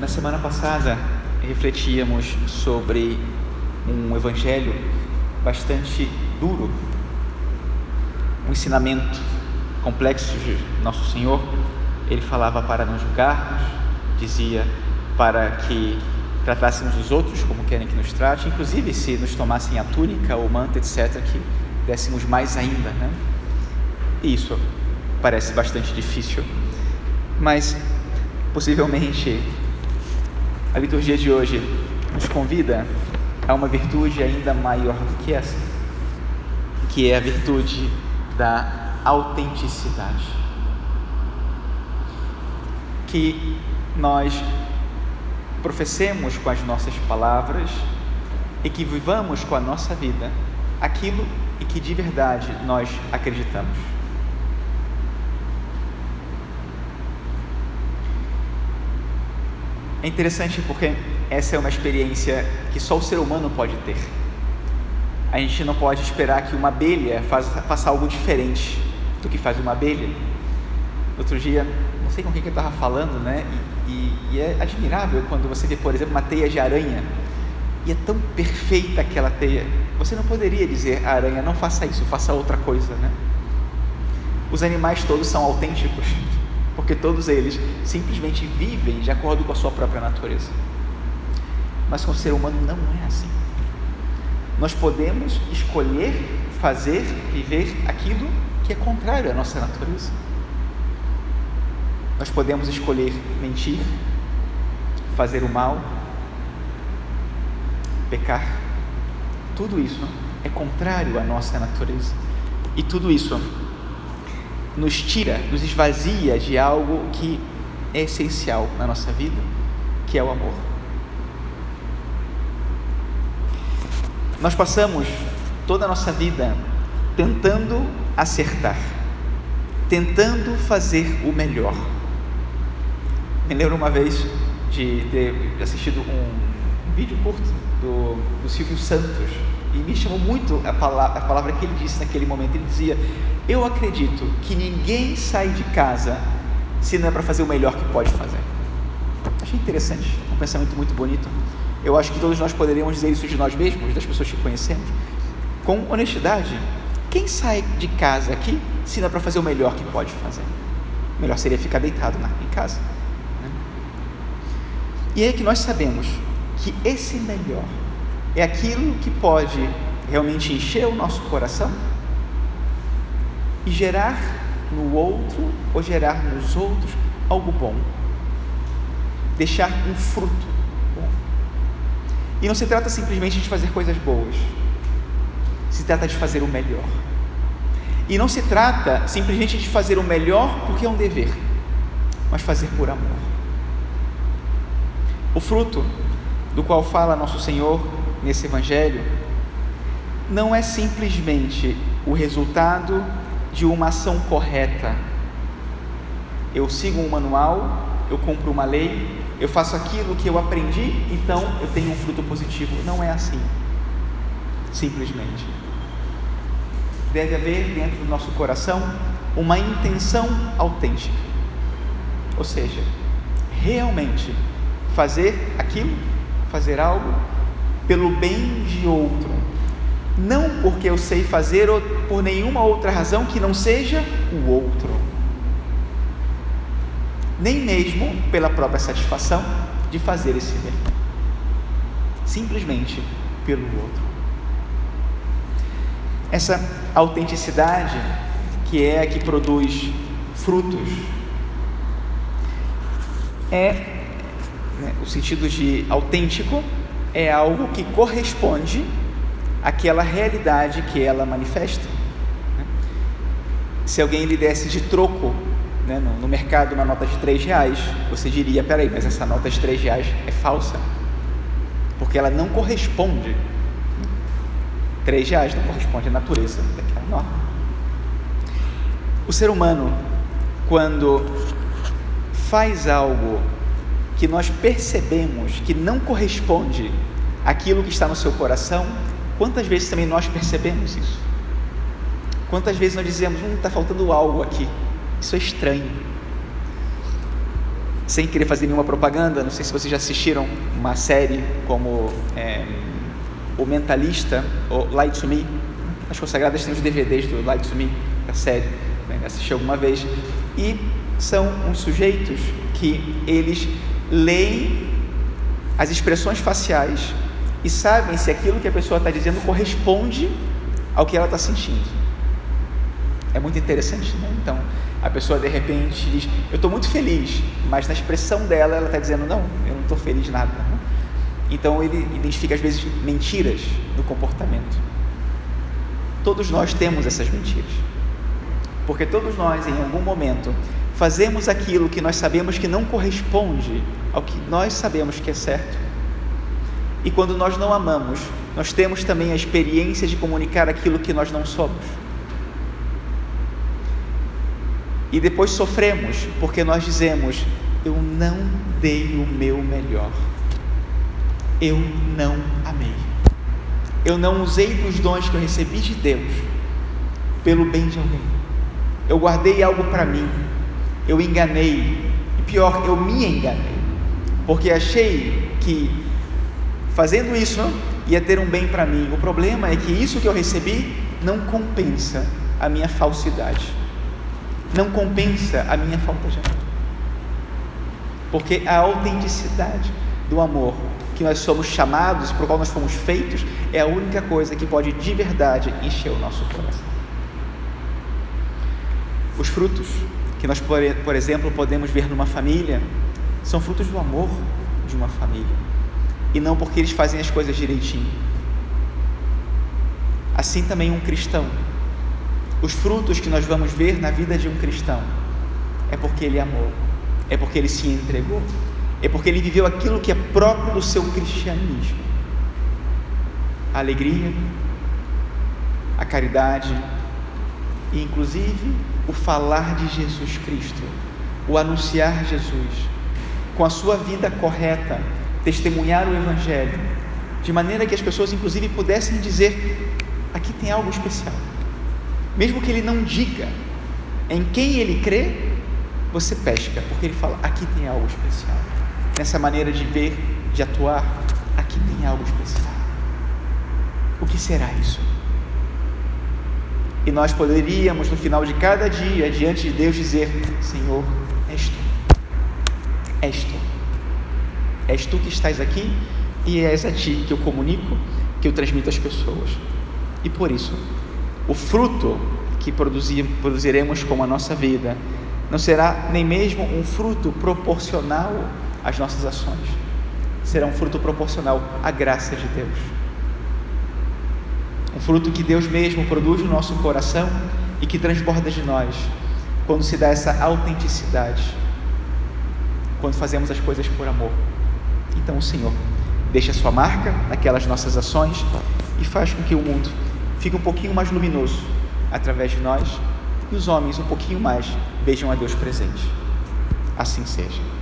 Na semana passada refletíamos sobre um evangelho bastante duro, um ensinamento complexo de Nosso Senhor. Ele falava para não julgarmos, dizia para que tratássemos os outros como querem que nos trate, inclusive se nos tomassem a túnica ou manta, etc., que dessemos mais ainda, né? E isso parece bastante difícil, mas possivelmente a liturgia de hoje nos convida a uma virtude ainda maior do que essa, que é a virtude da autenticidade. Que nós professemos com as nossas palavras e que vivamos com a nossa vida aquilo e que de verdade nós acreditamos. É interessante porque essa é uma experiência que só o ser humano pode ter. A gente não pode esperar que uma abelha faça, faça algo diferente do que faz uma abelha. Outro dia, não sei com quem que eu estava falando, né? E, e, e é admirável quando você vê, por exemplo, uma teia de aranha e é tão perfeita aquela teia. Você não poderia dizer, aranha, não faça isso, faça outra coisa, né? Os animais todos são autênticos porque todos eles simplesmente vivem de acordo com a sua própria natureza. Mas com o ser humano não é assim. Nós podemos escolher fazer, viver aquilo que é contrário à nossa natureza. Nós podemos escolher mentir, fazer o mal, pecar. Tudo isso é contrário à nossa natureza. E tudo isso nos tira, nos esvazia de algo que é essencial na nossa vida, que é o amor. Nós passamos toda a nossa vida tentando acertar, tentando fazer o melhor. Me lembro uma vez de ter assistido um, vídeo curto do, do Silvio Santos e me chamou muito a palavra, a palavra que ele disse naquele momento. Ele dizia: Eu acredito que ninguém sai de casa se não é para fazer o melhor que pode fazer. Achei interessante, um pensamento muito bonito. Eu acho que todos nós poderíamos dizer isso de nós mesmos, das pessoas que conhecemos, com honestidade. Quem sai de casa aqui se não é para fazer o melhor que pode fazer? Melhor seria ficar deitado na, em casa. Né? E é que nós sabemos que esse melhor é aquilo que pode realmente encher o nosso coração e gerar no outro ou gerar nos outros algo bom, deixar um fruto bom. E não se trata simplesmente de fazer coisas boas, se trata de fazer o melhor. E não se trata simplesmente de fazer o melhor porque é um dever, mas fazer por amor. O fruto do qual fala nosso Senhor nesse Evangelho não é simplesmente o resultado de uma ação correta. Eu sigo um manual, eu cumpro uma lei, eu faço aquilo que eu aprendi, então eu tenho um fruto positivo. Não é assim. Simplesmente. Deve haver dentro do nosso coração uma intenção autêntica. Ou seja, realmente fazer aquilo, fazer algo pelo bem de outro, não porque eu sei fazer ou por nenhuma outra razão que não seja o outro, nem mesmo pela própria satisfação de fazer esse bem, simplesmente pelo outro. Essa autenticidade que é a que produz frutos é né, o sentido de autêntico é algo que corresponde àquela realidade que ela manifesta. Né? Se alguém lhe desse de troco né, no, no, mercado uma nota de três reais, você diria: peraí, mas essa nota de três reais é falsa, porque ela não corresponde. Três reais não corresponde à natureza daquela nota. O ser humano, quando faz algo que nós percebemos que não corresponde àquilo que está no seu coração, quantas vezes também nós percebemos isso? Quantas vezes nós dizemos, hum, está faltando algo aqui, isso é estranho. sem querer fazer nenhuma propaganda, não sei se vocês já assistiram uma série como é, O Mentalista ou Light to Me. As consagradas têm os DVDs do Light to Me, a série, né? assisti alguma vez. E são uns sujeitos que eles leem as expressões faciais e sabem se aquilo que a pessoa está dizendo corresponde ao que ela está sentindo. É muito interessante, né? Então, a pessoa de repente diz: Eu estou muito feliz, mas na expressão dela ela está dizendo: Não, eu não estou feliz nada. Então ele identifica às vezes mentiras no comportamento. Todos nós temos essas mentiras, porque todos nós, em algum momento, fazemos aquilo que nós sabemos que não corresponde ao que nós sabemos que é certo. E quando nós não amamos, nós temos também a experiência de comunicar aquilo que nós não somos. E depois sofremos porque nós dizemos: Eu não dei o meu melhor, eu não amei, eu não usei dos dons que eu recebi de Deus pelo bem de alguém, eu guardei algo para mim, eu enganei, e pior, eu me enganei, porque achei que fazendo isso ia ter um bem para mim. O problema é que isso que eu recebi não compensa a minha falsidade não compensa a minha falta de amor. Porque a autenticidade do amor que nós somos chamados, por qual nós fomos feitos, é a única coisa que pode de verdade encher o nosso coração. Os frutos que nós, por exemplo, podemos ver numa família são frutos do amor de uma família e não porque eles fazem as coisas direitinho. Assim também um cristão os frutos que nós vamos ver na vida de um cristão é porque ele amou, é porque ele se entregou, é porque ele viveu aquilo que é próprio do seu cristianismo: a alegria, a caridade e, inclusive, o falar de Jesus Cristo, o anunciar Jesus, com a sua vida correta, testemunhar o Evangelho, de maneira que as pessoas, inclusive, pudessem dizer: aqui tem algo especial mesmo que ele não diga em quem ele crê, você pesca, porque ele fala: aqui tem algo especial. Nessa maneira de ver, de atuar, aqui tem algo especial. O que será isso? E nós poderíamos, no final de cada dia, diante de Deus, dizer: Senhor, és tu, és tu, és tu que estás aqui e és a ti que eu comunico, que eu transmito às pessoas. E por isso, o fruto que produzir, produziremos com a nossa vida não será nem mesmo um fruto proporcional às nossas ações, será um fruto proporcional à graça de Deus. Um fruto que Deus mesmo produz no nosso coração e que transborda de nós quando se dá essa autenticidade, quando fazemos as coisas por amor. Então o Senhor deixa a sua marca naquelas nossas ações e faz com que o mundo fica um pouquinho mais luminoso através de nós e os homens um pouquinho mais vejam a Deus presente. Assim seja.